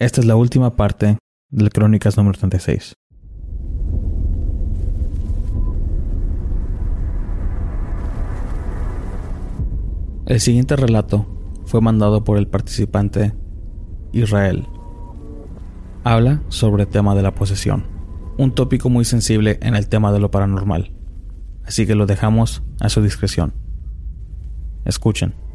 Esta es la última parte de Crónicas número 36. El siguiente relato fue mandado por el participante Israel. Habla sobre el tema de la posesión, un tópico muy sensible en el tema de lo paranormal, así que lo dejamos a su discreción. Escuchen.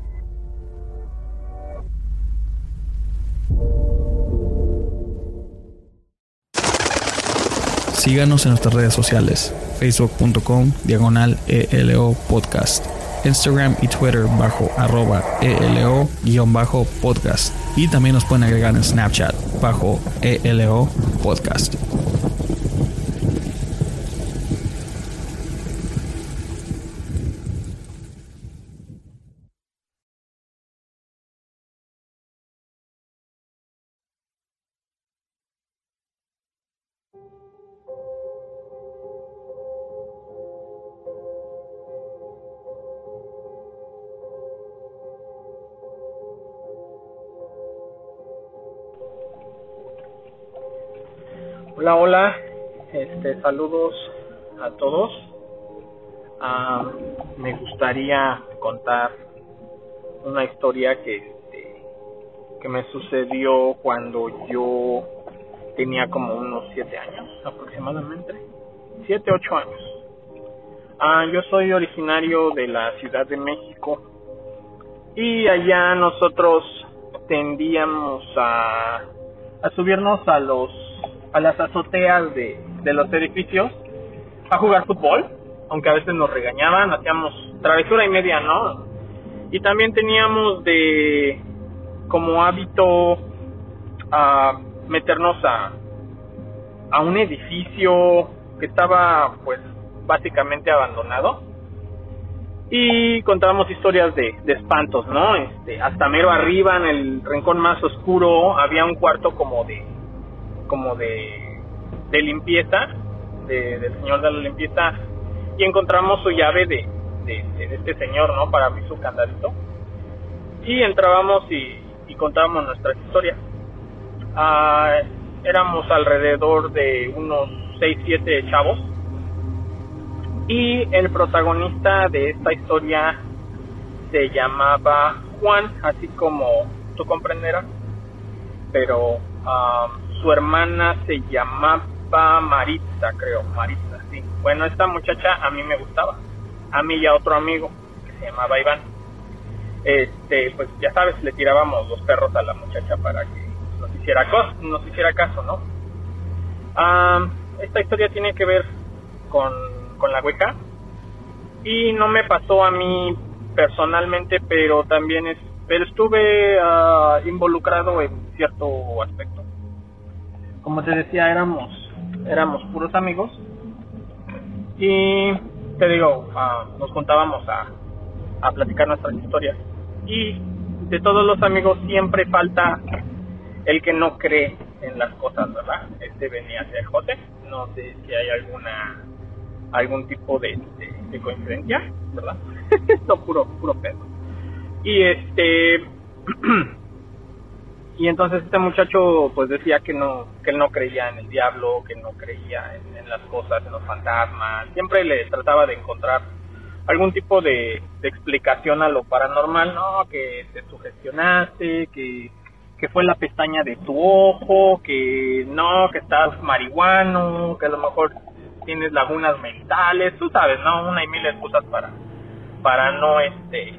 Síganos en nuestras redes sociales, facebook.com diagonal ELO podcast, Instagram y Twitter bajo arroba ELO-podcast y también nos pueden agregar en Snapchat bajo ELO podcast. Saludos a todos. Ah, me gustaría contar una historia que, este, que me sucedió cuando yo tenía como unos siete años aproximadamente, siete, ocho años. Ah, yo soy originario de la Ciudad de México y allá nosotros tendíamos a, a subirnos a los a las azoteas de, de los edificios a jugar fútbol, aunque a veces nos regañaban, hacíamos travesura y media, ¿no? Y también teníamos de como hábito a meternos a, a un edificio que estaba pues básicamente abandonado y contábamos historias de, de espantos, ¿no? Este, hasta mero arriba en el rincón más oscuro había un cuarto como de como de, de limpieza, de, del señor de la limpieza, y encontramos su llave de, de, este señor, ¿no? Para abrir su candadito. Y entrábamos y, contábamos nuestras historias. Ah, éramos alrededor de unos 6, 7 chavos. Y el protagonista de esta historia se llamaba Juan, así como tú comprenderás. Pero um, su hermana se llamaba Maritza, creo, Maritza, sí. Bueno, esta muchacha a mí me gustaba, a mí y a otro amigo que se llamaba Iván. Este, pues ya sabes, le tirábamos los perros a la muchacha para que nos hiciera, hiciera caso, ¿no? esta historia tiene que ver con, con la hueca y no me pasó a mí personalmente, pero también es, pero estuve ah, involucrado en cierto aspecto como te decía, éramos, éramos puros amigos. Y te digo, ah, nos contábamos a, a platicar nuestras historias. Y de todos los amigos siempre falta el que no cree en las cosas, ¿verdad? Este venía a ser José. No sé si hay alguna algún tipo de, de, coincidencia, ¿verdad? Esto puro, puro pedo. Y este y entonces este muchacho pues decía que no que él no creía en el diablo que no creía en, las cosas en los fantasmas. Siempre le trataba de encontrar algún tipo de, explicación a lo paranormal, no, que te sugestionaste, que, que fue la pestaña de tu ojo, que no, que estás marihuano, que a lo mejor tienes lagunas mentales, tú sabes, ¿no? Una y mil excusas para, para no, este,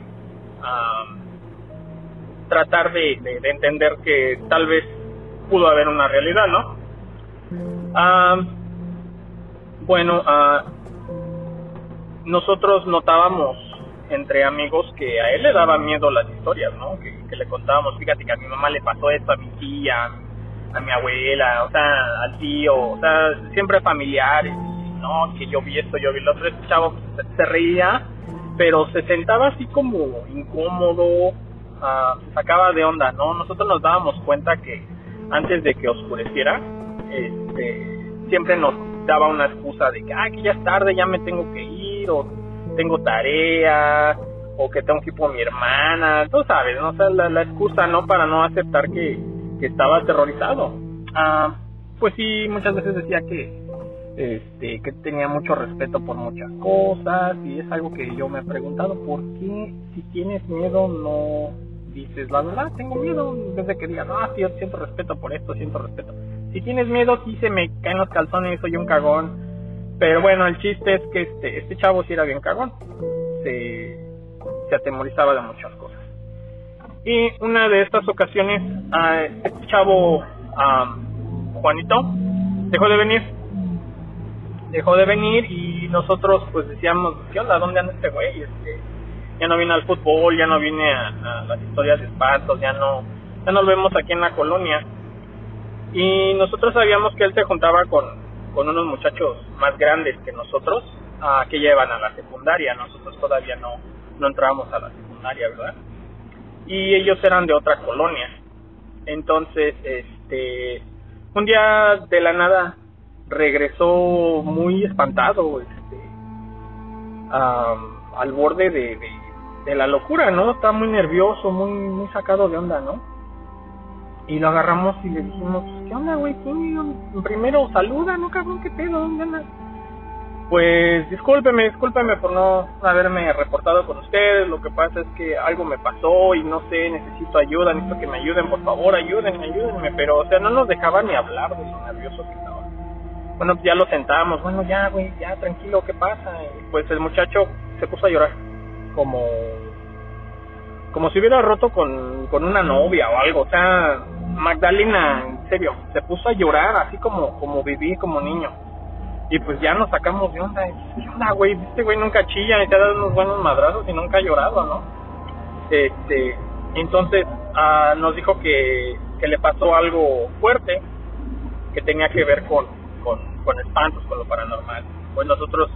tratar de, de, entender que tal vez pudo haber una realidad, ¿no? bueno, uh, nosotros notábamos entre amigos que a él le daban miedo las historias, ¿no? Que, le contábamos, fíjate que a mi mamá le pasó esto, a mi tía, a mi abuela, o sea, al tío, o sea, siempre familiares, ¿no? Que yo vi esto, yo vi lo otro, este chavo se, reía, pero se sentaba así como incómodo, uh, sacaba de onda, ¿no? Nosotros nos dábamos cuenta que antes de que oscureciera, este, siempre nos daba una excusa de que, ah, ya es tarde, ya me tengo que ir, o tengo tarea, o que tengo que ir por mi hermana, tú sabes, ¿no? O la, excusa, ¿no? Para no aceptar que, que estaba aterrorizado. Ah, pues sí, muchas veces decía que, este, que tenía mucho respeto por muchas cosas, y es algo que yo me he preguntado, ¿por qué si tienes miedo no dices la verdad? Tengo miedo, desde que digas, ah, sí, siento respeto por esto, siento respeto si tienes miedo, sí se me caen los calzones, soy un cagón. Pero bueno, el chiste es que este, este chavo sí era bien cagón. Se, se atemorizaba de muchas cosas. Y una de estas ocasiones, este chavo, Juanito, dejó de venir. Dejó de venir y nosotros pues decíamos, ¿qué? ¿Dónde anda este güey? Este, ya no viene al fútbol, ya no viene a, las historias de espantos, ya no, ya no lo vemos aquí en la colonia y nosotros sabíamos que él se juntaba con, con unos muchachos más grandes que nosotros, uh, que llevan a la secundaria. Nosotros todavía no, no entrábamos a la secundaria, ¿verdad? Y ellos eran de otra colonia. Entonces, este, un día de la nada regresó muy espantado, este, al borde de, de, de, la locura, ¿no? Está muy nervioso, muy, muy sacado de onda, ¿no? Y lo agarramos y le dijimos, ¿qué onda, güey? Primero saluda, ¿no, cabrón? ¿Qué pedo? ¿Dónde andas? Pues discúlpeme, discúlpeme por no haberme reportado con ustedes. Lo que pasa es que algo me pasó y no sé, necesito ayuda, necesito que me ayuden, por favor, ayúdenme, ayúdenme. Pero, o sea, no nos dejaba ni hablar de lo nervioso que estaba. Bueno, ya lo sentamos, bueno, ya, güey, ya, tranquilo, ¿qué pasa? Y pues el muchacho se puso a llorar, como como si hubiera roto con, con una novia o algo. O sea, Magdalena, en serio, se puso a llorar así como, como viví como niño. Y pues ya nos sacamos de onda. ¿Qué onda, güey? Este güey nunca chilla y te ha dado unos buenos madrazos y nunca ha llorado, ¿no? Este, entonces ah, nos dijo que, que le pasó algo fuerte que tenía que ver con, con, con espantos, con lo paranormal. Pues nosotros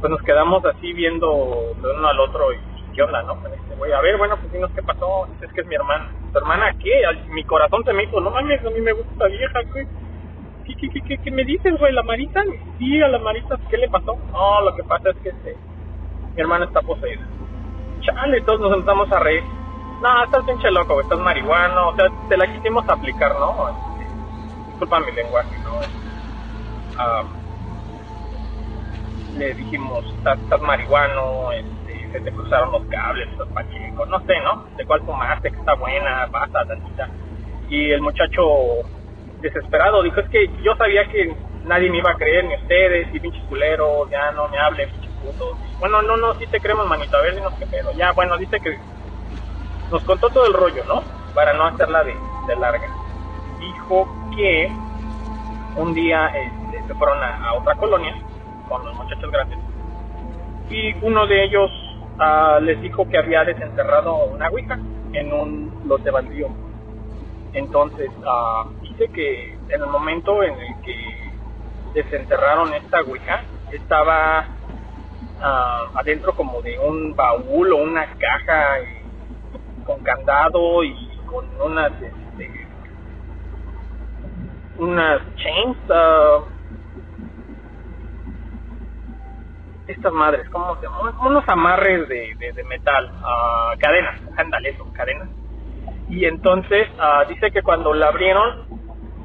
pues nos quedamos así viendo de uno al otro y ¿qué onda, no? Este a ver, bueno, pues dinos qué pasó, es que es mi hermana. ¿Tu hermana qué? Mi corazón se me hizo, no mames, a mí me gusta vieja, güey. ¿Qué, qué, qué, qué, qué me dices, güey? ¿La Marita? Sí, a la Marita, ¿qué le pasó? No, lo que pasa es que este, mi hermana está poseída. Chale, todos nos empezamos a reír. No, estás pinche loco, güey, estás marihuano, o sea, te la quisimos aplicar, ¿no? Este, disculpa mi lenguaje, ¿no? Ah, le dijimos, estás, estás marihuano, este, se te cruzaron los cables, los pacheco, no sé, ¿no? De cuál tomaste, que está buena, basta, tantita. Y el muchacho desesperado dijo, es que yo sabía que nadie me iba a creer, ni ustedes, y pinches culeros, ya no me hablen, pinches putos. Bueno, no, no, sí te creemos, manito, a ver, dinos qué pedo. Ya, bueno, dice que nos contó todo el rollo, ¿no? Para no hacerla de, de larga. Dijo que un día este, se fueron a, a otra colonia con los muchachos grandes y uno de ellos les dijo que había desenterrado una Ouija en un lote baldío. Entonces, dice que en el momento en el que desenterraron esta Ouija, estaba adentro como de un baúl o una caja con candado y con unas este, unas chains estas madres, ¿cómo se llaman? Unos amarres de, de, metal, uh, cadenas, ándale eso, cadenas. Y entonces uh, dice que cuando la abrieron,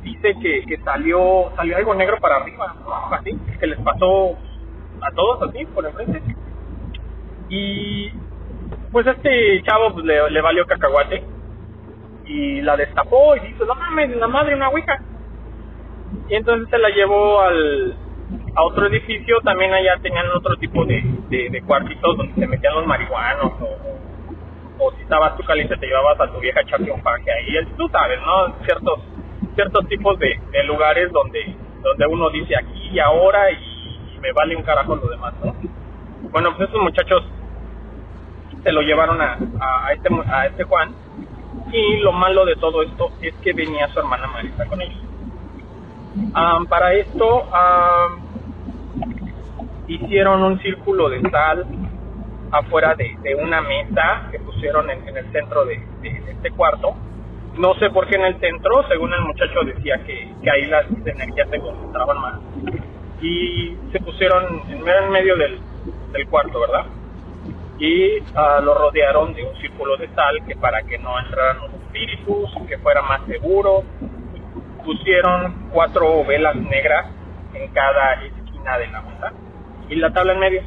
dice que, que salió salió algo negro para arriba, así, que les pasó a todos así, por enfrente. Y pues este chavo pues, le, valió cacahuate y la destapó y dijo, no mames, la madre una ouija. Y entonces se la llevó al, a otro edificio, también allá tenían otro tipo de, de, cuartitos donde se metían los marihuanos o, o si estabas tú caliente te llevabas a tu vieja echarte un paje ahí, tú sabes, ¿no? Ciertos ciertos tipos de, de lugares donde donde uno dice aquí y ahora y, me vale un carajo lo demás, ¿no? Bueno, pues esos muchachos se lo llevaron a, a, este, a este Juan y lo malo de todo esto es que venía su hermana Marisa con ellos. para esto hicieron un círculo de sal afuera de, una mesa que pusieron en, el centro de, este cuarto. No sé por qué en el centro, según el muchacho decía que, ahí las energías se concentraban más. Y se pusieron en medio del, del cuarto, ¿verdad? y uh, lo rodearon de un círculo de sal que para que no entraran los espíritus, que fuera más seguro, pusieron cuatro velas negras en cada esquina de la mesa y la tabla en medio.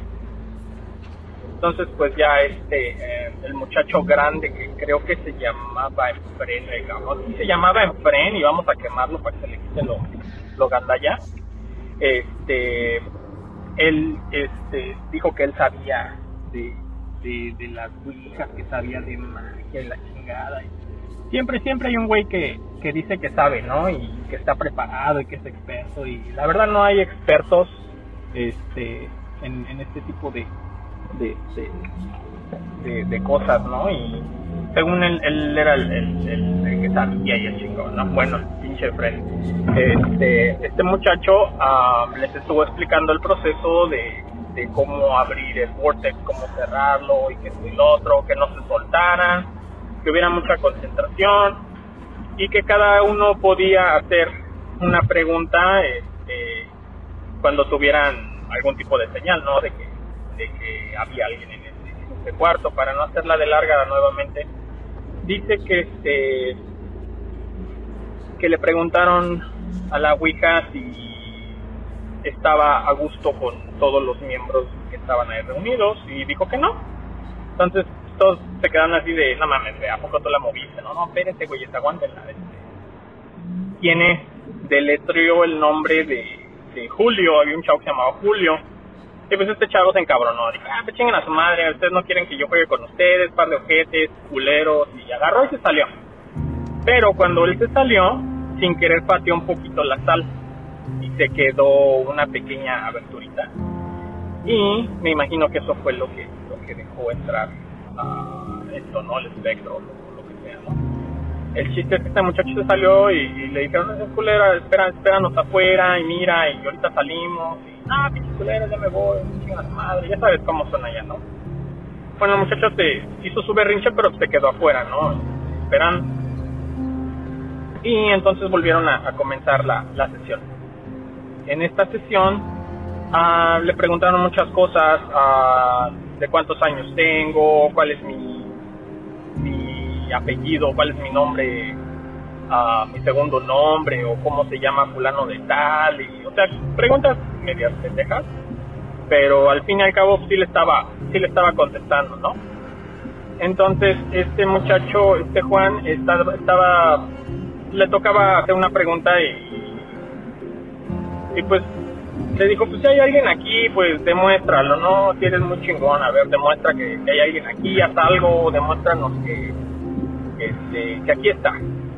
Entonces pues ya este, eh, el muchacho grande que creo que se llamaba Enfren, digamos, se llamaba Enfren y vamos a quemarlo para que se le quite lo, lo gandalla, este, él este, dijo que él sabía de de, de las ouijas, que sabía de magia y la chingada. siempre, siempre hay un güey que, que dice que sabe, ¿no? Y que está preparado y que es experto. Y la verdad no hay expertos este en, este tipo de de, de, cosas, ¿no? Y según él, él era el, el, que sabía y el chingón, ¿no? Bueno, pinche friend. Este, este muchacho uh, les estuvo explicando el proceso de de cómo abrir el vortex, cómo cerrarlo y que esto y otro, que no se soltaran, que hubiera mucha concentración y que cada uno podía hacer una pregunta este, cuando tuvieran algún tipo de señal, ¿no? De que, de que había alguien en este, este cuarto, para no hacerla de larga nuevamente. Dice que este que le preguntaron a la Ouija si estaba a gusto con todos los miembros que estaban ahí reunidos y dijo que no. Entonces todos se quedan así de, no mames, ¿a poco tú la moviste? No, no, espérense, güey, aguántenla. Este. Tiene, deletreó el nombre de, Julio, había un chavo que se llamaba Julio. Y pues este chavo se encabronó, dijo, ah, pues chinguen a su madre, ustedes no quieren que yo juegue con ustedes, par de ojetes, culeros, y agarró y se salió. Pero cuando él se salió, sin querer pateó un poquito la sal y se quedó una pequeña aberturita. Y me imagino que eso fue lo que, lo que dejó entrar ¿no? El espectro, El chiste es que este muchacho se salió y, le dijeron, no, culera, espera, espéranos afuera y mira, y ahorita salimos. Y, ah, pinche culera, ya me voy, madre, ya sabes cómo son allá, ¿no? Bueno, el muchacho se hizo su berrinche, pero se quedó afuera, ¿no? Esperan. Y entonces volvieron a, comenzar la, la sesión en esta sesión uh, le preguntaron muchas cosas uh, de cuántos años tengo, cuál es mi, apellido, cuál es mi nombre, uh, mi segundo nombre o cómo se llama fulano de tal, y, o sea, preguntas medias pendejas, pero al fin y al cabo sí le estaba, sí le estaba contestando, ¿no? Entonces este muchacho, este Juan, estaba, estaba le tocaba hacer una pregunta y y pues le dijo, pues si hay alguien aquí, pues demuéstralo, ¿no? Si eres muy chingón, a ver, demuestra que, hay alguien aquí, haz algo, demuéstranos que, este, que aquí está.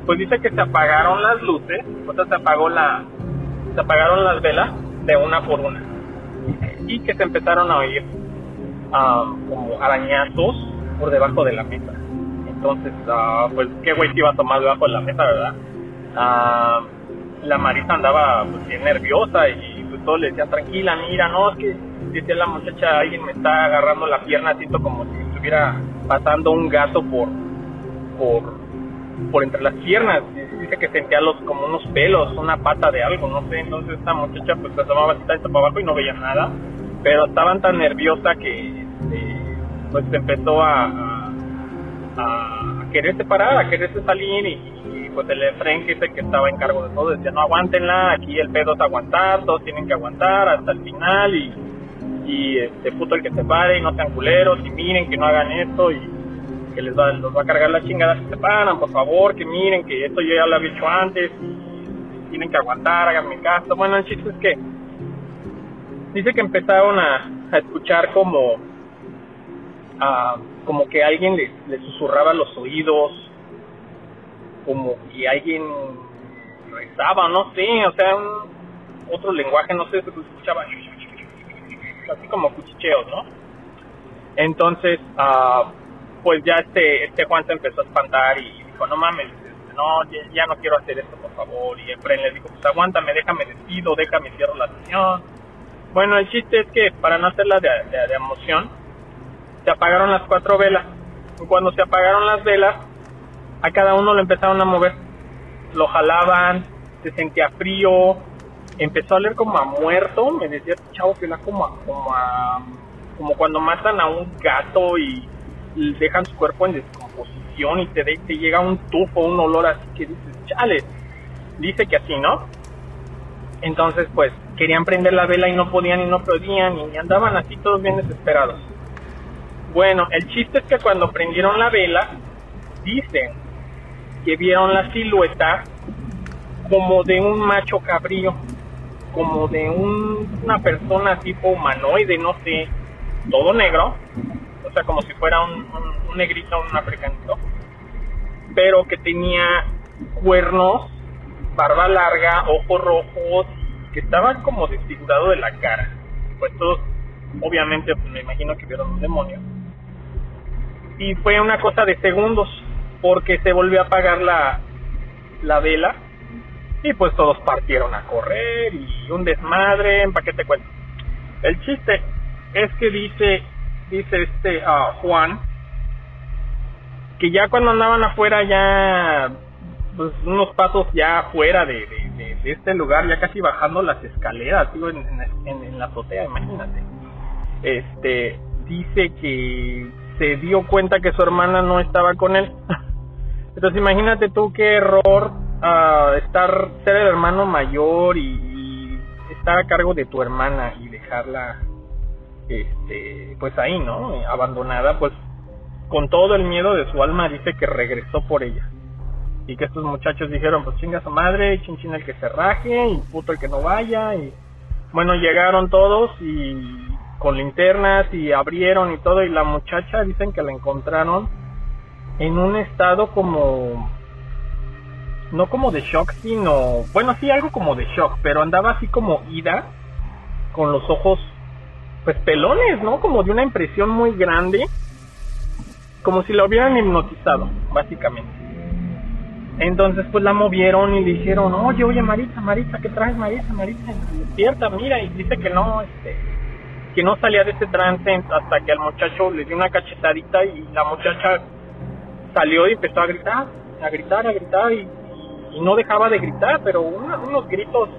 Pues dice que se apagaron las luces, o sea, se apagó la, se apagaron las velas de una por una. Y que se empezaron a oír um, como arañazos por debajo de la mesa. Entonces, uh, pues qué güey se iba a tomar debajo de la mesa, ¿verdad? Uh, la Marisa andaba pues, bien nerviosa y pues le decía tranquila, mira, no, es que decía la muchacha, alguien me está agarrando la pierna, siento como si estuviera pasando un gato por, por, por entre las piernas, dice que sentía los como unos pelos, una pata de algo, no sé, entonces esta muchacha pues se tomaba así para abajo y no veía nada, pero estaban tan nerviosa que este, pues empezó a, a, a quererse parar, a quererse salir y, pues el Efren, que es el que estaba en cargo de todo, decía, no aguántenla, aquí el pedo es aguantar, todos tienen que aguantar hasta el final y, y este puto el que se pare y no sean culeros y miren que no hagan esto y que les va, los va a cargar la chingada si se paran, por favor, que miren que esto yo ya lo había hecho antes tienen que aguantar, háganme caso. Bueno, el chiste es que dice que empezaron a, a escuchar como a, como que alguien le, le susurraba los oídos, como que alguien rezaba, no sé, o sea, otro lenguaje, no sé, se escuchaba así como cuchicheos, ¿no? Entonces, uh, pues ya este, este Juan se empezó a espantar y dijo, no mames, este, no, ya, no quiero hacer esto, por favor. Y Efraín le dijo, pues aguántame, déjame despido, déjame cierro la sesión. Bueno, el chiste es que para no hacerla de, de, emoción, se apagaron las cuatro velas. Y cuando se apagaron las velas, a cada uno lo empezaron a mover. Lo jalaban, se sentía frío, empezó a leer como a muerto, me decía este chavo que era como como como cuando matan a un gato y, dejan su cuerpo en descomposición y te, llega un tufo, un olor así que dices, chale, dice que así, ¿no? Entonces, pues, querían prender la vela y no podían y no podían y andaban así todos bien desesperados. Bueno, el chiste es que cuando prendieron la vela, dicen que vieron la silueta como de un macho cabrío como de un, una persona tipo humanoide, no sé, todo negro, como si fuera un, un, negrito, un africanito, pero que tenía cuernos, barba larga, ojos rojos, que estaba como desfigurado de la cara. Pues todos, obviamente, pues, me imagino que vieron un demonio. Y fue una cosa de segundos, porque se volvió a apagar la, la vela y pues todos partieron a correr y un desmadre, ¿para qué te cuento? El chiste es que dice, dice este uh, Juan, que ya cuando andaban afuera ya, pues unos pasos ya afuera de, este lugar, ya casi bajando las escaleras, digo, en, la azotea, imagínate. Este, dice que se dio cuenta que su hermana no estaba con él. Entonces imagínate tú qué error uh, estar ser el hermano mayor y, estar a cargo de tu hermana y dejarla este pues ahí no abandonada pues con todo el miedo de su alma dice que regresó por ella. Y que estos muchachos dijeron pues chinga su madre chinchina el que se raje y puto el que no vaya y bueno llegaron todos y con linternas y abrieron y todo y la muchacha dicen que la encontraron en un estado como no como de shock, sino, bueno, sí, algo como de shock, pero andaba así como ida, con los ojos, pues pelones, ¿no? Como de una impresión muy grande, como si la hubieran hipnotizado, básicamente. Entonces, pues la movieron y le dijeron, oye, oye, Marita, Marita, ¿qué traes, Marita, Marita? Despierta, mira, y dice que no, este, que no salía de ese trance hasta que al muchacho le dio una cachetadita y la muchacha salió y empezó a gritar, a gritar, a gritar y y no dejaba de gritar, pero unos gritos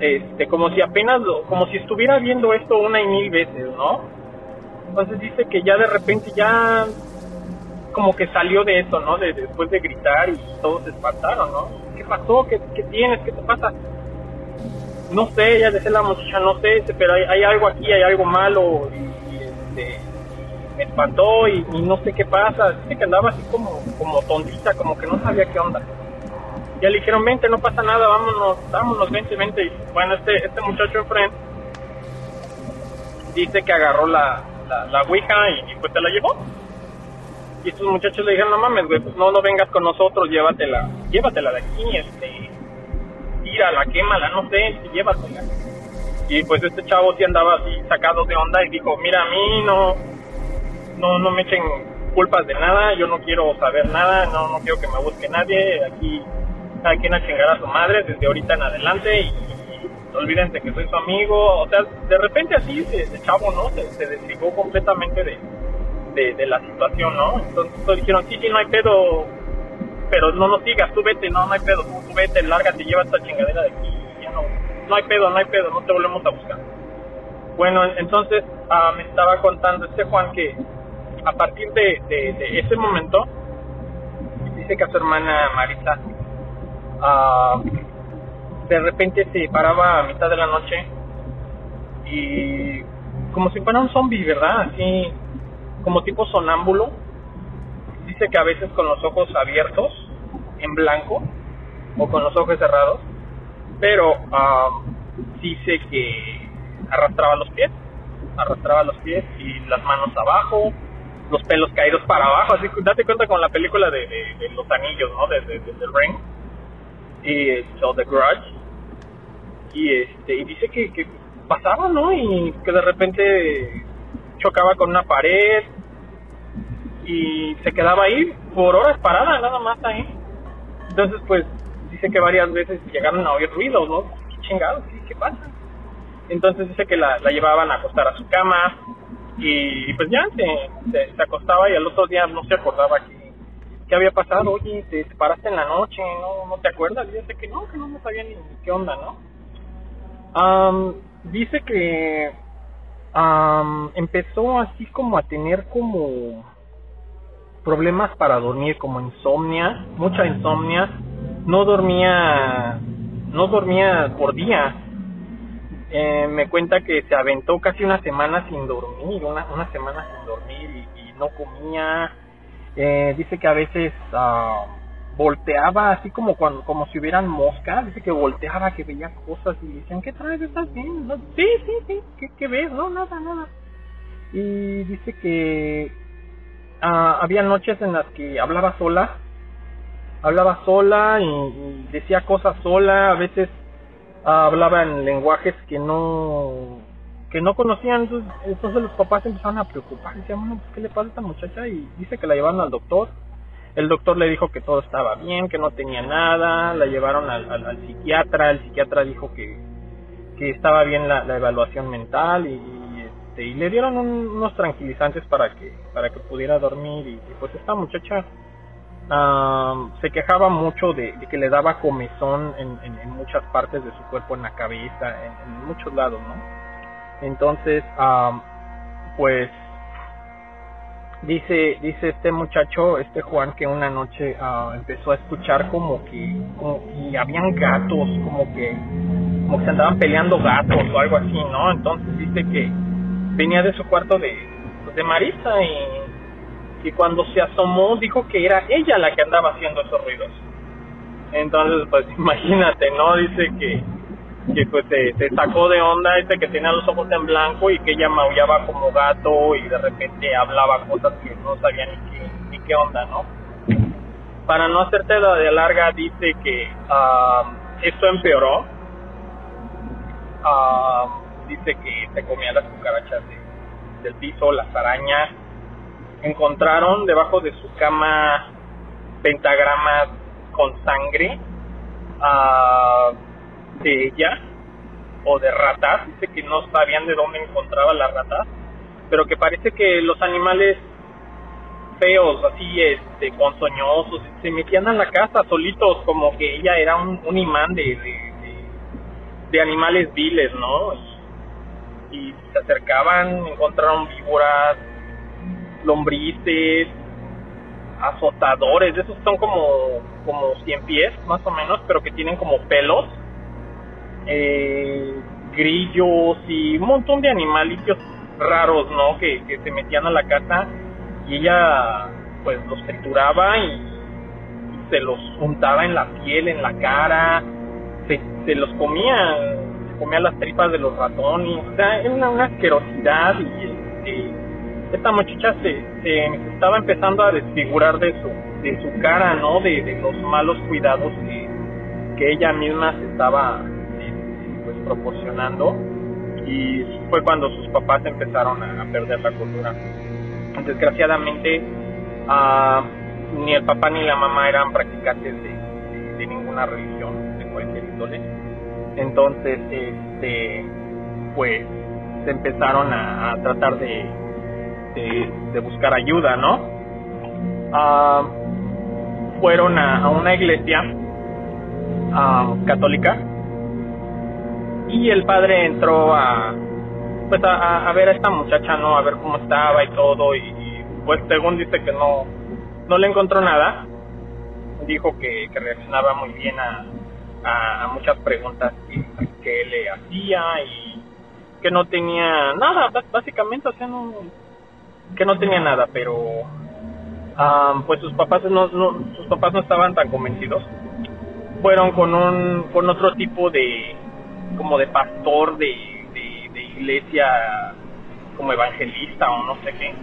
este como si apenas lo, como si estuviera viendo esto una y mil veces, ¿no? Entonces dice que ya de repente ya como que salió de eso, ¿no? De, después de gritar y todos se espantaron, ¿no? ¿Qué pasó? ¿Qué, qué tienes? ¿Qué te pasa? No sé, ella decía la muchacha, no sé, pero hay, hay algo aquí, hay algo malo y, este, me espantó y, y, no sé qué pasa. Dice que andaba así como, como tontita, como que no sabía qué onda ya le dijeron, vente, no pasa nada, vámonos, vámonos, vente, vente. Y bueno, este, este muchacho enfrente dice que agarró la, la, la ouija y, pues te la llevó. Y estos muchachos le dijeron, no mames, güey, pues no, no vengas con nosotros, llévatela, llévatela de aquí, este, tírala, quémala, no sé, llévatela. Y pues este chavo sí andaba así sacado de onda y dijo, mira, a mí no, no, no me echen culpas de nada, yo no quiero saber nada, no, no quiero que me busque nadie, aquí cada quien a chingar a su madre desde ahorita en adelante y, olvídense que soy su amigo, o sea, de repente así ese chavo, ¿no? Se, se desligó completamente de, de, la situación, ¿no? Entonces dijeron, sí, sí, no hay pedo, pero no nos sigas, tú vete, no, no hay pedo, tú, vete, lárgate, lleva esta chingadera de aquí, ya no, no hay pedo, no hay pedo, no te volvemos a buscar. Bueno, entonces ah, me estaba contando este Juan que a partir de, de, de ese momento, dice que a su hermana Marisa uh, de repente se paraba a mitad de la noche y como si fuera un zombie, ¿verdad? Así como tipo sonámbulo. Dice que a veces con los ojos abiertos, en blanco, o con los ojos cerrados, pero dice que arrastraba los pies, arrastraba los pies y las manos abajo, los pelos caídos para abajo, así que date cuenta con la película de, los anillos, ¿no? De, de, The Ring y o The Grudge y este y dice que, que pasaba, ¿no? Y que de repente chocaba con una pared y se quedaba ahí por horas parada, nada más ahí. Entonces, pues, dice que varias veces llegaron a oír ruidos, ¿no? ¿Qué chingados? ¿Qué, pasa? Entonces dice que la, llevaban a acostar a su cama y pues ya se, se, acostaba y al otro día no se acordaba que, qué había pasado. Oye, te, paraste en la noche, ¿no? ¿No te acuerdas? Y dice que no, que no, no sabía ni, qué onda, ¿no? dice que empezó así como a tener como problemas para dormir, como insomnia, mucha insomnia, no dormía, no dormía por día. Eh, me cuenta que se aventó casi una semana sin dormir, una, una semana sin dormir y, no comía. Eh, dice que a veces uh, volteaba así como cuando como si hubieran moscas, dice que volteaba, que veía cosas y decían, ¿qué traes? ¿Estás bien? sí, sí, sí, ¿Qué, ¿qué, ves? No, nada, nada. Y dice que ah, había noches en las que hablaba sola, hablaba sola y, decía cosas sola, a veces ah, hablaba en lenguajes que no que no conocían, entonces, entonces los papás empezaron a preocupar, decían, bueno, pues, ¿qué le pasa a esta muchacha? Y dice que la llevaron al doctor el doctor le dijo que todo estaba bien, que no tenía nada, la llevaron al, al, psiquiatra, el psiquiatra dijo que, que estaba bien la, evaluación mental y, este, y le dieron unos tranquilizantes para que, para que pudiera dormir y, pues esta muchacha se quejaba mucho de, que le daba comezón en, en, muchas partes de su cuerpo, en la cabeza, en, muchos lados, ¿no? Entonces, pues Dice, dice este muchacho, este Juan, que una noche uh, empezó a escuchar como que, como que habían gatos, como que, como que se andaban peleando gatos o algo así, ¿no? Entonces dice que venía de su cuarto de, de Marisa y, y cuando se asomó dijo que era ella la que andaba haciendo esos ruidos. Entonces, pues imagínate, ¿no? Dice que que pues se, sacó de onda este que tenía los ojos en blanco y que ella maullaba como gato y de repente hablaba cosas que no sabía ni qué, ni qué onda, ¿no? Para no hacerte la de larga, dice que uh, esto empeoró. Uh, dice que se comía las cucarachas del piso, las arañas. Encontraron debajo de su cama pentagramas con sangre. Uh, de ella o de ratas, dice que no sabían de dónde encontraba las ratas, pero que parece que los animales feos, así, este, ponzoñosos, se metían a la casa solitos, como que ella era un, imán de, de, animales viles, ¿no? Y, y, se acercaban, encontraron víboras, lombrices, azotadores, esos son como, como 100 pies, más o menos, pero que tienen como pelos, eh, grillos y un montón de animalitos raros, ¿no? Que, que se metían a la casa y ella pues los trituraba y, se los untaba en la piel, en la cara, se, se los comía, se comía las tripas de los ratones, o sea, era una, asquerosidad y este, esta muchacha se, se, estaba empezando a desfigurar de su, de su cara, ¿no? De, de los malos cuidados que, que ella misma se estaba proporcionando y fue cuando sus papás empezaron a, perder la cultura. Desgraciadamente uh, ni el papá ni la mamá eran practicantes de, ninguna religión de cualquier índole. Entonces, este, pues se empezaron a, tratar de, de, buscar ayuda, ¿no? Uh, fueron a, una iglesia uh, católica y el padre entró a pues a, a, ver a esta muchacha no a ver cómo estaba y todo y, pues según dice que no no le encontró nada dijo que, que reaccionaba muy bien a, a, muchas preguntas que, que le hacía y que no tenía nada, básicamente, o sea, no, que no tenía nada, pero pues sus papás no, no, sus papás no estaban tan convencidos. Fueron con un, con otro tipo de, como de pastor de, de, de iglesia, como evangelista o no sé qué.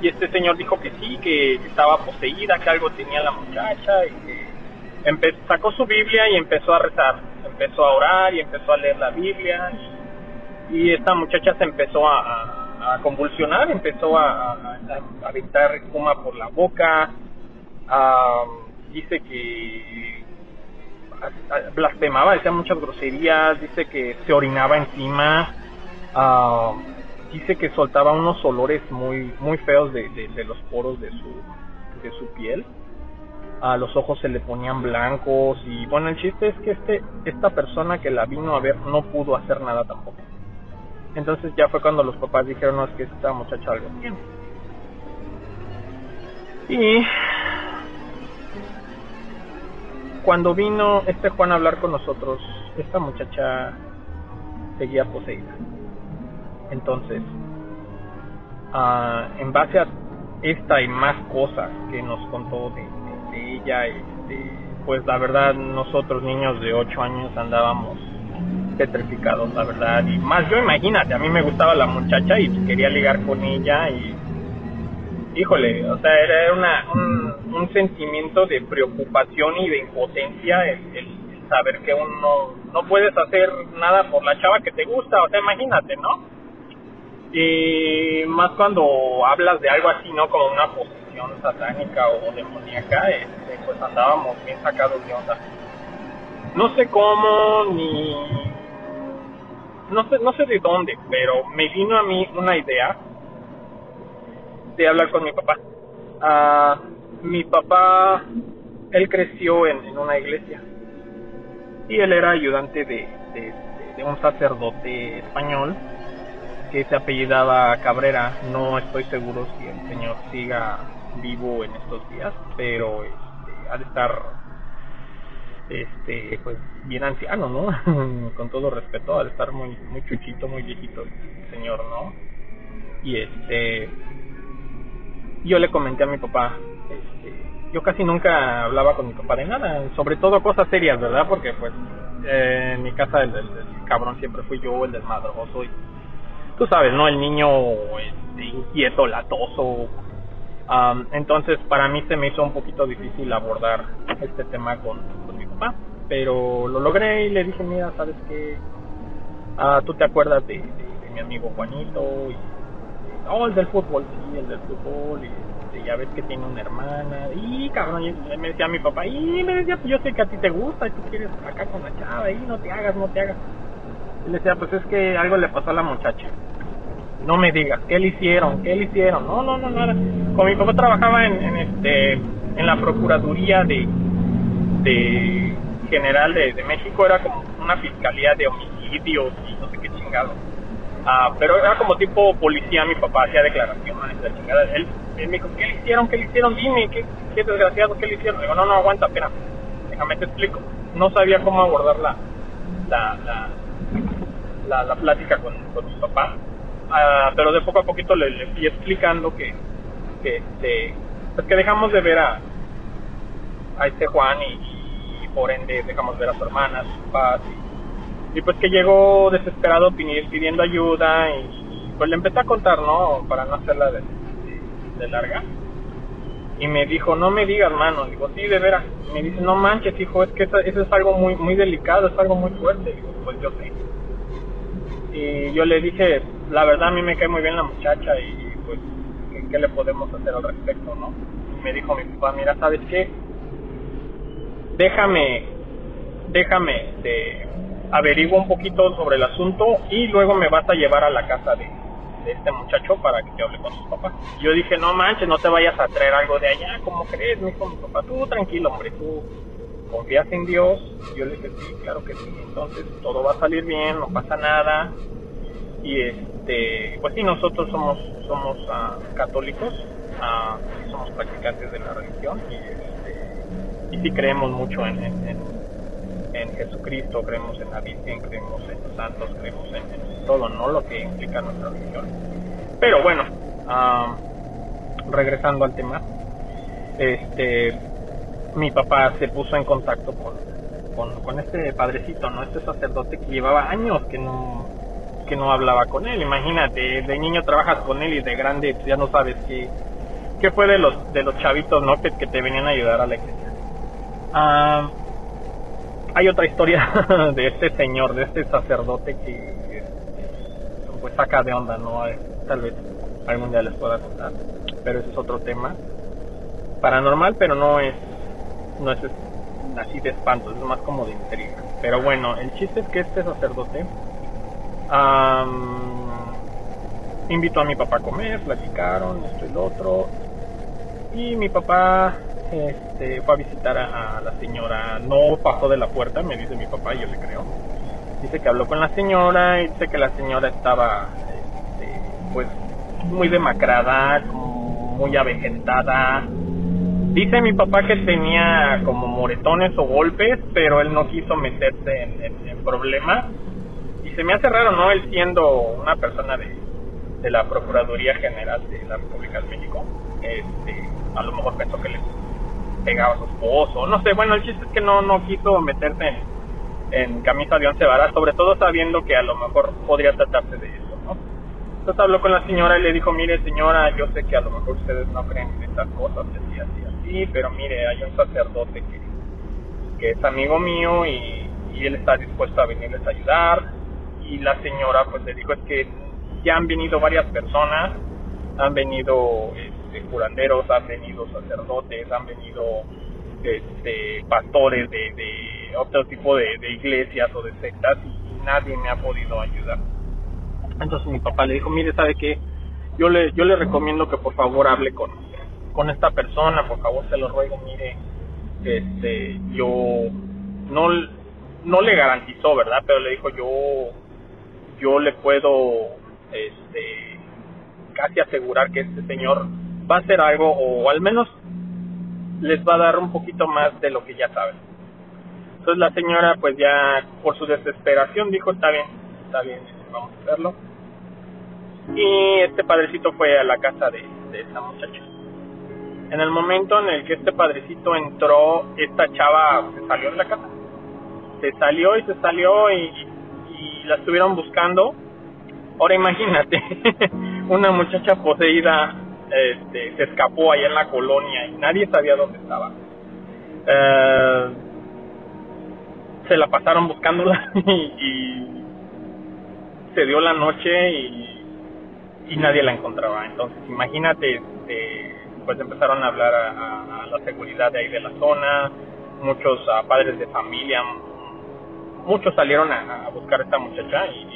Y este señor dijo que sí, que estaba poseída, que algo tenía la muchacha y que sacó su Biblia y empezó a rezar, empezó a orar y empezó a leer la Biblia y, esta muchacha se empezó a, convulsionar, empezó a, a, a, espuma por la boca, dice que blasfemaba, decía muchas groserías, dice que se orinaba encima, dice que soltaba unos olores muy muy feos de, de los poros de su de su piel. A los ojos se le ponían blancos y bueno el chiste es que este esta persona que la vino a ver no pudo hacer nada tampoco. Entonces ya fue cuando los papás dijeron no es que esta muchacha algo tiene y cuando vino este Juan a hablar con nosotros esta muchacha seguía poseída. Entonces uh, en base a esta y más cosas que nos contó de ella, este, pues la verdad nosotros niños de 8 años andábamos petrificados, la verdad, y más yo imagínate, a mí me gustaba la muchacha y quería ligar con ella y híjole, o sea, era una, un, sentimiento de preocupación y de impotencia el, saber que uno no puedes hacer nada por la chava que te gusta, o sea, imagínate, ¿no? Y más cuando hablas de algo así, ¿no? Como una posesión satánica o demoníaca, este, pues andábamos bien sacados de onda. No sé cómo ni no sé no sé de dónde, pero me vino a mí una idea de hablar con mi papá. Uh, mi papá él creció en, una iglesia y él era ayudante de, un sacerdote español que se apellidaba Cabrera. No estoy seguro si el señor siga vivo en estos días, pero este, ha estar este pues bien anciano, ¿no? Con todo respeto, de estar muy muy chuchito, muy viejito el señor, ¿no? Y este yo le comenté a mi papá, este, yo casi nunca hablaba con mi papá de nada, sobre todo cosas serias, ¿verdad? Porque pues eh, en mi casa el, cabrón siempre fui yo el desmadroso y tú sabes, ¿no? El niño este, inquieto, latoso. entonces, para mí se me hizo un poquito difícil abordar este tema con, mi papá. Pero lo logré y le dije, mira, ¿sabes qué? Ah, ¿Tú te acuerdas de, mi amigo Juanito? Y, oh, el del fútbol, sí, el del fútbol. Y este, ya ves que tiene una hermana. Y cabrón, me decía mi papá, y me decía, pues yo sé que a ti te gusta y tú quieres acá con la chava. Y no te hagas, no te hagas. Y le decía, pues es que algo le pasó a la muchacha. No me digas, ¿qué le hicieron? ¿Qué le hicieron? No, no, no, nada. Con mi papá trabajaba en, en este en la Procuraduría de, de General de, de, México, era como una fiscalía de homicidios y no sé qué chingado. Ah, pero era como tipo policía, mi papá hacía declaraciones, la chingada. Él, me dijo, ¿qué le hicieron? ¿Qué le hicieron? Dime, ¿qué, qué desgraciado? ¿Qué le hicieron? digo, no, no, aguanta, espera, déjame te explico. No sabía cómo abordar la, la, la, la, plática con, con mi papá, uh, pero de poco a poquito le, fui explicando que, que, este, pues que dejamos de ver a, a este Juan y, por ende dejamos ver a su hermana, a sus papás, y, pues que llegó desesperado pidiendo ayuda y, pues le empecé a contar, ¿no? Para no hacerla de, larga y me dijo, no me digas, mano. Digo, sí, de veras. Me dice, no manches, hijo, es que eso, es algo muy muy delicado, es algo muy fuerte. Digo, pues yo sé y yo le dije, la verdad a mí me cae muy bien la muchacha y pues, ¿qué, le podemos hacer al respecto, no? Y me dijo mi papá, mira, ¿sabes qué? Déjame, déjame, de, averiguo un poquito sobre el asunto y luego me vas a llevar a la casa de, este muchacho para que te hable con sus papás. Yo dije, no manches, no te vayas a traer algo de allá, ¿cómo crees? Me dijo mi papá, tú tranquilo, hombre, tú confías en Dios. Yo le dije, sí, claro que sí. Entonces todo va a salir bien, no pasa nada. Y este, pues sí, nosotros somos somos uh, católicos, uh, somos practicantes de la religión y, este, y sí creemos mucho en, en, en Jesucristo, creemos en la Virgen, creemos en los santos, creemos en, todo, ¿no? Lo que implica nuestra religión. Pero bueno, regresando al tema, este, mi papá se puso en contacto con, con, este padrecito, ¿no? Este sacerdote que llevaba años que no que no hablaba con él. Imagínate, de niño trabajas con él y de grande pues, ya no sabes qué, qué fue de los de los chavitos, ¿no? Que, que te venían a ayudar a la iglesia. Ah, hay otra historia de este señor, de este sacerdote que pues saca de onda, ¿no? Tal vez algún día les pueda contar, pero ese es otro tema paranormal, pero no es no es así de espanto, es más como de intriga. Pero bueno, el chiste es que este sacerdote invitó a mi papá a comer, platicaron, esto y lo otro, y mi papá este, fue a visitar a, la señora, no pasó de la puerta, me dice mi papá, yo le creo. Dice que habló con la señora y dice que la señora estaba, este, pues, muy demacrada, muy avejentada. Dice mi papá que tenía como moretones o golpes, pero él no quiso meterse en, en problemas. Y se me hace raro, ¿no? Él siendo una persona de, de la Procuraduría General de la República de México, este, a lo mejor pensó que le pegaba a su esposo, no sé, bueno, el chiste es que no, no quiso meterse en, camisa de once varas, sobre todo sabiendo que a lo mejor podría tratarse de eso, ¿no? Entonces habló con la señora y le dijo, mire señora, yo sé que a lo mejor ustedes no creen en estas cosas, así, así, así, pero mire, hay un sacerdote que, que es amigo mío y, y él está dispuesto a venirles a ayudar, y la señora pues le dijo, es que ya han venido varias personas, han venido este, curanderos, han venido sacerdotes, han venido este, pastores de, otro tipo de, iglesias o de sectas y nadie me ha podido ayudar. Entonces mi papá le dijo, mire, ¿sabe qué? Yo le, yo le recomiendo que por favor hable con, con esta persona, por favor se lo ruego, mire, este, yo no, no le garantizó, ¿verdad? Pero le dijo, yo, yo le puedo, este, casi asegurar que este señor va a hacer algo o al menos les va a dar un poquito más de lo que ya saben. Entonces la señora pues ya por su desesperación dijo, está bien, está bien, vamos a hacerlo. Y este padrecito fue a la casa de, de esa muchacha. En el momento en el que este padrecito entró, esta chava se salió de la casa. Se salió y se salió y, y la estuvieron buscando. Ahora imagínate, una muchacha poseída este, se escapó allá en la colonia y nadie sabía dónde estaba. Eh, se la pasaron buscándola y, se dio la noche y, y, nadie la encontraba. Entonces, imagínate, este, pues empezaron a hablar a, la seguridad de ahí de la zona, muchos padres de familia, muchos salieron a, buscar a esta muchacha y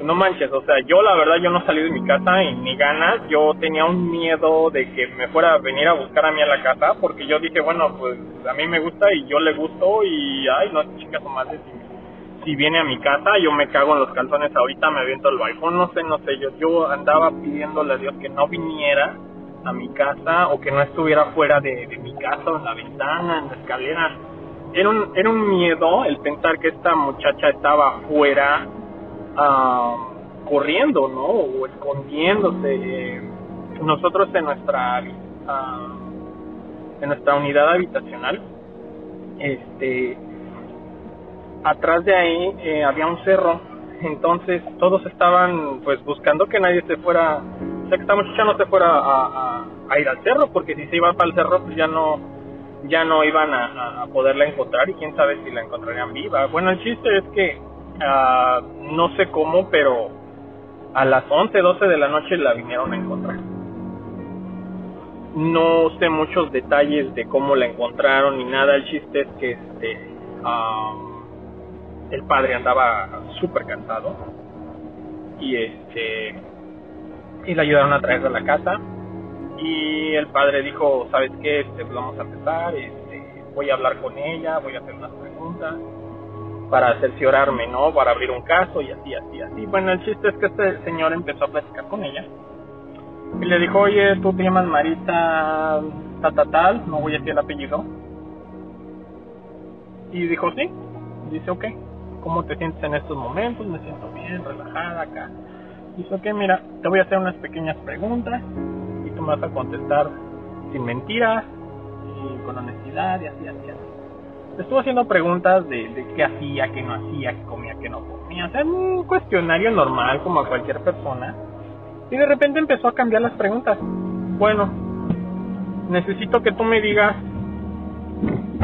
no manches, o sea, yo la verdad yo no salí de mi casa y ni ganas, yo tenía un miedo de que me fuera a venir a buscar a mí a la casa, porque yo dije, bueno, pues a mí me gusta y yo le gusto y, ay, no, chicas o más si, si viene a mi casa, yo me cago en los calzones ahorita, me aviento el balcón, no sé, no sé, yo, yo andaba pidiéndole a Dios que no viniera a mi casa o que no estuviera fuera de, de mi casa, en la ventana, en la escalera. Era un, era un miedo el pensar que esta muchacha estaba fuera corriendo, ¿no? O escondiéndose. Nosotros en nuestra en nuestra unidad habitacional, este, atrás de ahí eh, había un cerro, entonces todos estaban pues buscando que nadie se fuera, o sea que esta muchacha no se fuera a, a, ir al cerro, porque si se iba para el cerro pues ya no ya no iban a, a, poderla encontrar y quién sabe si la encontrarían viva. Bueno, el chiste es que uh, no sé cómo, pero a las 11, 12 de la noche la vinieron a encontrar. No sé muchos detalles de cómo la encontraron ni nada. El chiste es que este el padre andaba súper cansado y este y la ayudaron a traer a la casa y el padre dijo sabes qué este pues vamos a empezar este voy a hablar con ella voy a hacer unas preguntas para cerciorarme, ¿no? Para abrir un caso y así, así, así. Bueno, el chiste es que este señor empezó a platicar con ella y le dijo, oye, tú te llamas Marita tal, tal, tal, no voy a decir el apellido. Y dijo, sí. Dice, ok, ¿cómo te sientes en estos momentos? Me siento bien, relajada acá. Dice, ok, mira, te voy a hacer unas pequeñas preguntas y tú me vas a contestar sin mentiras y con honestidad y así, así, así. Estuvo haciendo preguntas de, de qué hacía, qué no hacía, qué comía, qué no comía. O sea, un cuestionario normal como a cualquier persona. Y de repente empezó a cambiar las preguntas. Bueno, necesito que tú me digas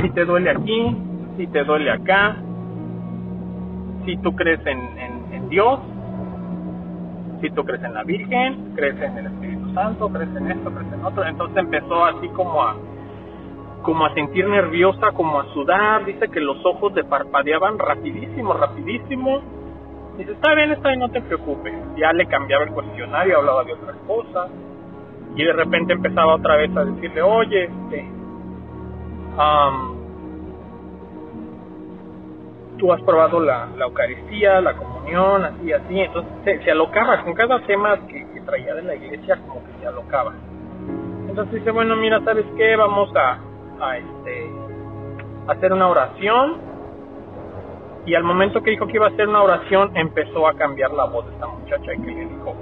si te duele aquí, si te duele acá, si tú crees en, en, Dios, si tú crees en la Virgen, crees en el Espíritu Santo, crees en esto, crees en otro. Entonces empezó así como a como a sentir nerviosa, como a sudar, dice que los ojos le parpadeaban rapidísimo, rapidísimo. Dice, está bien, está bien, no te preocupes. Ya le cambiaba el cuestionario, hablaba de otras cosas. Y de repente empezaba otra vez a decirle, oye, este, tú has probado la, la, Eucaristía, la comunión, así, así. Entonces se, se alocaba con cada tema que, que traía de la iglesia, como que se alocaba. Entonces dice, bueno, mira, ¿sabes qué? Vamos a, a este hacer una oración. Y al momento que dijo que iba a hacer una oración empezó a cambiar la voz de esta muchacha y que le dijo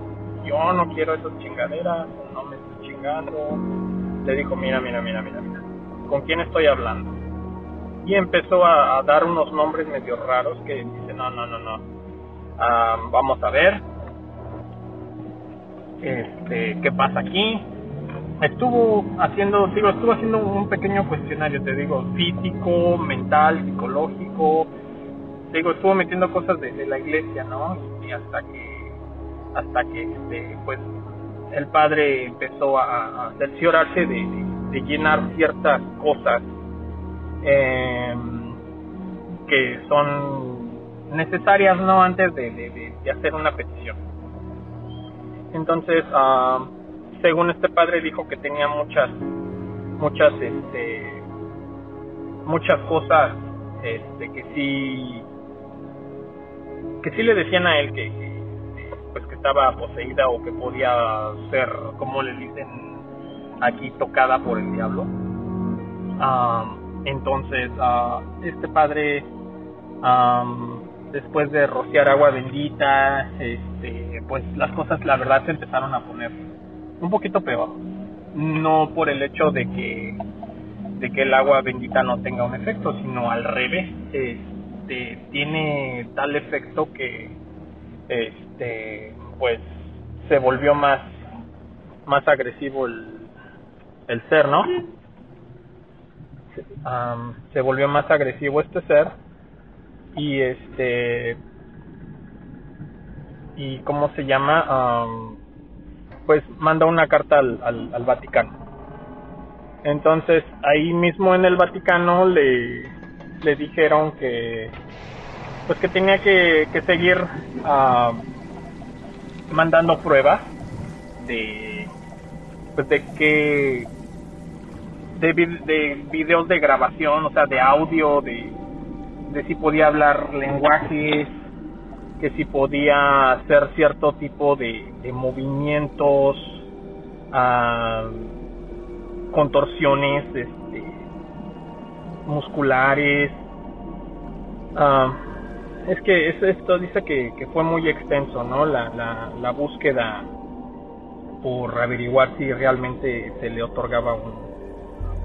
yo no quiero esas chingaderas no me estoy chingando le dijo mira mira mira mira mira con quién estoy hablando y empezó a, dar unos nombres medio raros que dice no no no no ah, vamos a ver este qué pasa aquí estuvo haciendo, digo, estuvo haciendo un pequeño cuestionario, te digo, físico, mental, psicológico, te digo, estuvo metiendo cosas de, la iglesia, ¿no? Y hasta que, hasta que, este, pues, el padre empezó a, cerciorarse de, llenar ciertas cosas eh, que son necesarias, ¿no? Antes de, hacer una petición. Entonces, uh, según este padre dijo que tenía muchas muchas este muchas cosas este que sí que sí le decían a él que, pues que estaba poseída o que podía ser como le dicen aquí tocada por el diablo. Entonces uh, este padre después de rociar agua bendita este pues las cosas la verdad se empezaron a poner un poquito peor. No por el hecho de que de que el agua bendita no tenga un efecto, sino al revés, este tiene tal efecto que este pues se volvió más más agresivo el, el ser, ¿no? se volvió más agresivo este ser y este y cómo se llama pues manda una carta al, al, Vaticano. Entonces ahí mismo en el Vaticano le, le dijeron que pues que tenía que, que seguir uh, mandando pruebas de pues de que de, de videos de grabación, o sea, de audio, de, de si podía hablar lenguajes, que si podía hacer cierto tipo de, movimientos, ah, contorsiones este, musculares. Ah, es que esto dice que, fue muy extenso, ¿no? La, la, la, búsqueda por averiguar si realmente se le otorgaba un,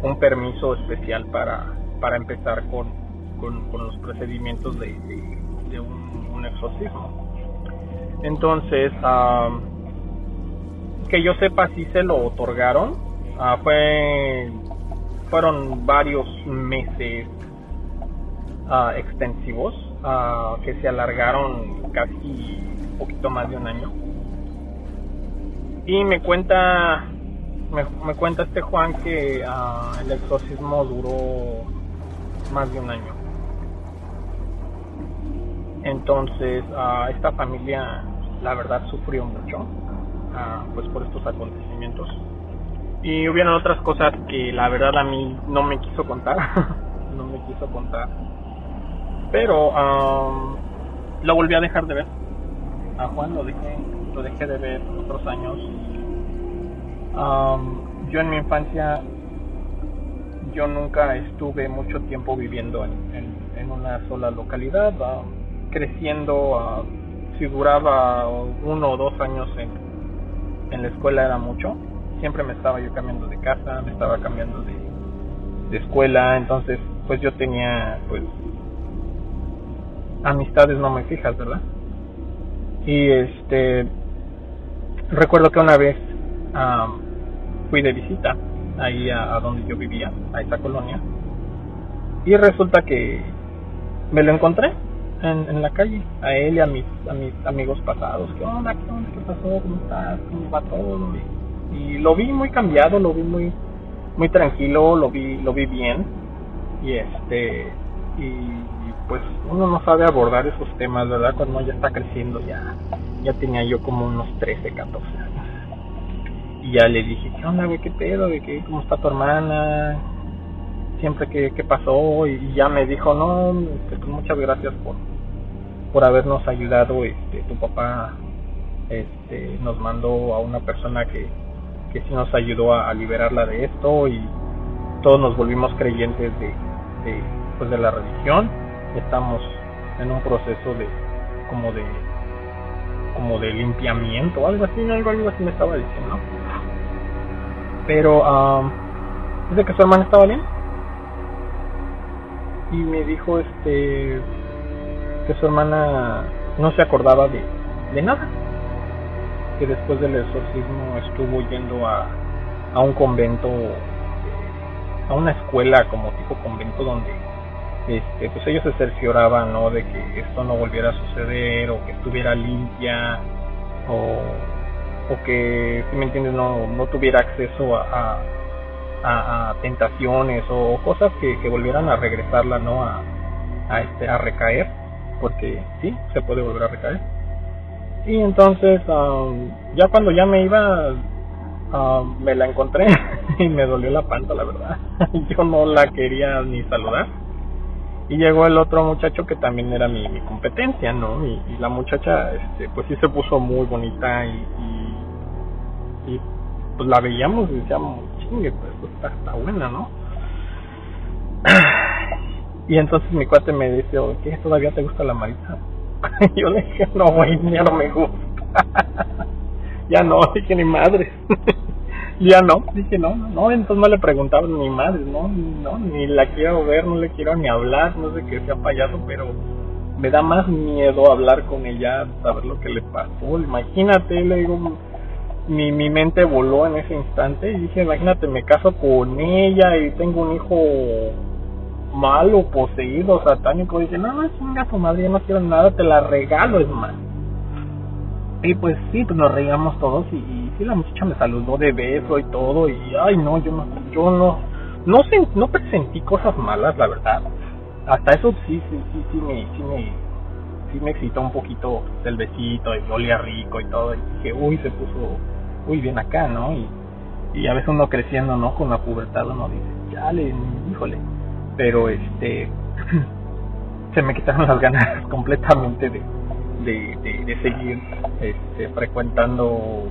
un permiso especial para, para empezar con, con, los procedimientos de, de un un exorcismo. Entonces, que yo sepa si se lo otorgaron, ah, fue fueron varios meses ah, extensivos ah, que se alargaron casi un poquito más de un año. Y me cuenta me cuenta este Juan que el exorcismo duró más de un año. Entonces, a esta familia, la verdad, sufrió mucho, pues por estos acontecimientos. Y hubieron otras cosas que la verdad a mí no me quiso contar, no me quiso contar. Pero lo volví a dejar de ver. A Juan lo dejé, lo dejé de ver otros años. yo en mi infancia, yo nunca estuve mucho tiempo viviendo en, en, una sola localidad, creciendo, si duraba uno o dos años en, en la escuela era mucho, siempre me estaba yo cambiando de casa, me estaba cambiando de, de escuela, entonces pues yo tenía pues amistades no me fijas, ¿verdad? Y este recuerdo que una vez fui de visita ahí a, donde yo vivía, a esa colonia, y resulta que me lo encontré en, en la calle, a él y a mis, a mis amigos pasados. ¿Qué onda? ¿Qué onda? ¿Qué pasó? ¿Cómo estás? ¿Cómo va todo? Y, lo vi muy cambiado, lo vi muy muy tranquilo, lo vi lo vi bien y este y pues uno no sabe abordar esos temas, ¿verdad? Cuando ya está creciendo, ya ya tenía yo como unos 13, 14 años. Y ya le dije, ¿qué onda, güey? ¿Qué pedo? ¿De qué? ¿Cómo está tu hermana? Siempre que, qué pasó y ya me dijo, no, pues muchas gracias por, por habernos ayudado, este, tu papá este, nos mandó a una persona que, que sí nos ayudó a, liberarla de esto y todos nos volvimos creyentes de, de, pues de la religión. Estamos en un proceso de como de como de limpiamiento algo así algo algo así me estaba diciendo. Pero um, dice que su hermana estaba bien y me dijo este que su hermana no se acordaba de, de nada que después del exorcismo estuvo yendo a, a un convento a una escuela como tipo convento donde este, pues ellos se cercioraban, ¿no? De que esto no volviera a suceder o que estuviera limpia o, o que, si me entiendes, no, no tuviera acceso a, a, a, tentaciones o cosas que, que volvieran a regresarla, ¿no? A, a, este, a recaer, porque sí, se puede volver a recaer. Y entonces, um, ya cuando ya me iba, um, me la encontré y me dolió la panta, la verdad. Yo no la quería ni saludar y llegó el otro muchacho que también era mi, mi competencia, ¿no? Y, la muchacha, este, pues sí se puso muy bonita y, y, pues la veíamos y decíamos, chingue, pues está, está buena, ¿no? Y entonces mi cuate me dice, ¿qué? ¿Todavía te gusta la marita? yo le dije, no, güey, ya no me gusta. ya no, dije, ni madre. ya no, dije no, no, entonces no le preguntaba mi madre, no, no, ni la quiero ver, no le quiero ni hablar, no sé qué sea payaso, pero me da más miedo hablar con ella, saber lo que le pasó, imagínate, le digo, mi, mi mente voló en ese instante y dije, imagínate, me caso con ella y tengo un hijo malo, poseído, satánico, dije, no, no, chinga tu madre, yo no quiero nada, te la regalo, es más. Y pues sí, pues nos reíamos todos y, y sí, la muchacha me saludó de beso y todo y ay no, yo no, yo no, no, sé, no presentí cosas malas, la verdad. Hasta eso sí, sí, sí, sí me, sí me, sí me excitó un poquito el besito y olía rico y todo y dije, uy, se puso muy bien acá, ¿no? Y, y a veces uno creciendo, ¿no? Con la pubertad uno dice, chale, híjole. Pero este, se me quitaron las ganas completamente de de, de, seguir este, frecuentando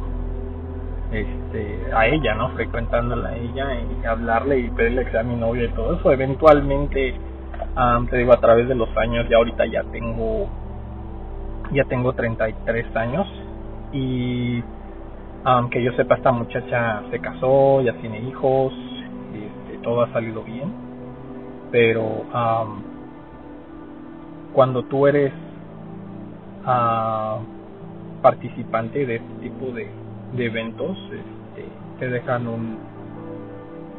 este, a ella, ¿no? Frecuentándola a ella y hablarle y pedirle que sea mi novia y todo eso. Eventualmente, te digo, a través de los años, ya ahorita ya tengo, ya tengo 33 años y aunque yo sepa, esta muchacha se casó, ya tiene hijos, este, todo ha salido bien, pero cuando tú eres a participante de este tipo de, de eventos este, te dejan un,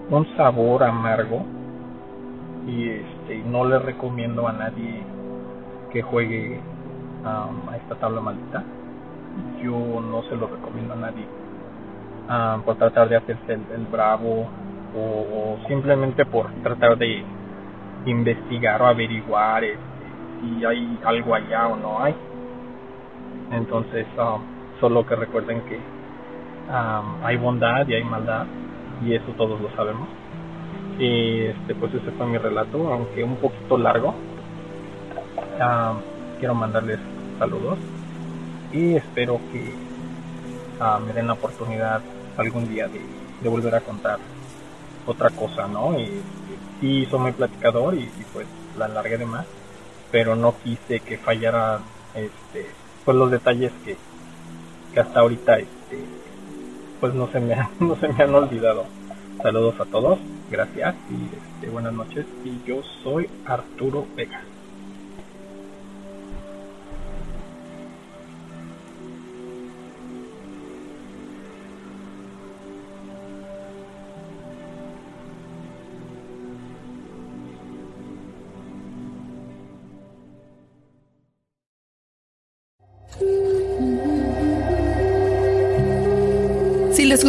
un sabor amargo. Y este no le recomiendo a nadie que juegue a esta tabla maldita yo no se lo recomiendo a nadie por tratar de hacerse el, bravo o, o, simplemente por tratar de investigar o averiguar este, si hay algo allá o no hay entonces, um, solo que recuerden que um, hay bondad y hay maldad, y eso todos lo sabemos. Y este, pues ese fue mi relato, aunque un poquito largo. Um, quiero mandarles saludos y espero que uh, me den la oportunidad algún día de, volver a contar otra cosa, ¿no? Y, sí soy muy platicador y, pues la alargué de más, pero no quise que fallara este, pues los detalles que, que hasta ahorita este, pues no se me no se me han olvidado. Saludos a todos, gracias y este, buenas noches. Y yo soy Arturo Vega.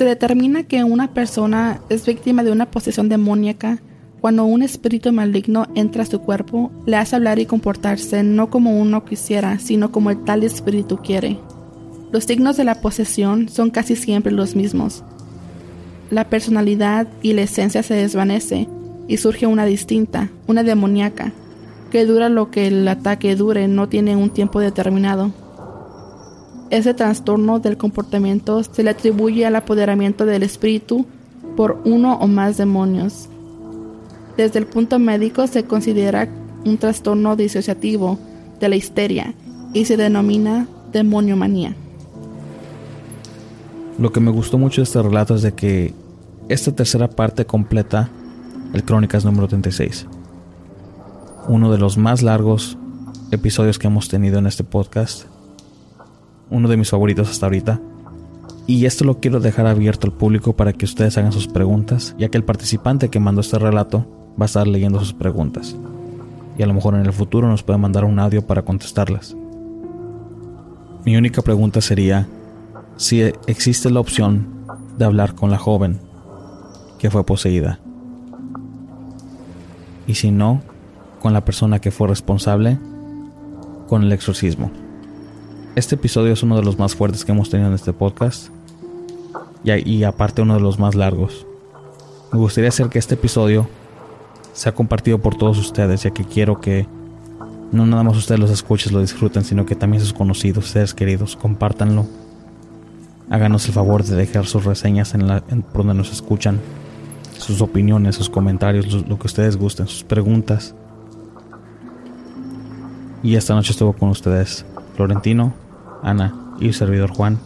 Se determina que una persona es víctima de una posesión demoníaca cuando un espíritu maligno entra a su cuerpo, le hace hablar y comportarse no como uno quisiera, sino como el tal espíritu quiere. Los signos de la posesión son casi siempre los mismos. La personalidad y la esencia se desvanece y surge una distinta, una demoníaca, que dura lo que el ataque dure, no tiene un tiempo determinado. Ese trastorno del comportamiento se le atribuye al apoderamiento del espíritu por uno o más demonios. Desde el punto médico se considera un trastorno disociativo de la histeria y se denomina demoniomanía. Lo que me gustó mucho de este relato es de que esta tercera parte completa el Crónicas número 36. Uno de los más largos episodios que hemos tenido en este podcast uno de mis favoritos hasta ahorita. Y esto lo quiero dejar abierto al público para que ustedes hagan sus preguntas, ya que el participante que mandó este relato va a estar leyendo sus preguntas. Y a lo mejor en el futuro nos puede mandar un audio para contestarlas. Mi única pregunta sería si existe la opción de hablar con la joven que fue poseída. Y si no, con la persona que fue responsable con el exorcismo. Este episodio es uno de los más fuertes que hemos tenido en este podcast. Y, aparte uno de los más largos. Me gustaría hacer que este episodio sea compartido por todos ustedes, ya que quiero que no nada más ustedes los escuchen, lo disfruten, sino que también sus conocidos, seres queridos, compártanlo. Háganos el favor de dejar sus reseñas en, la, en donde nos escuchan, sus opiniones, sus comentarios, lo, lo que ustedes gusten, sus preguntas. Y esta noche estuvo con ustedes Florentino, Ana y el servidor Juan.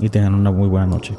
Y tengan una muy buena noche.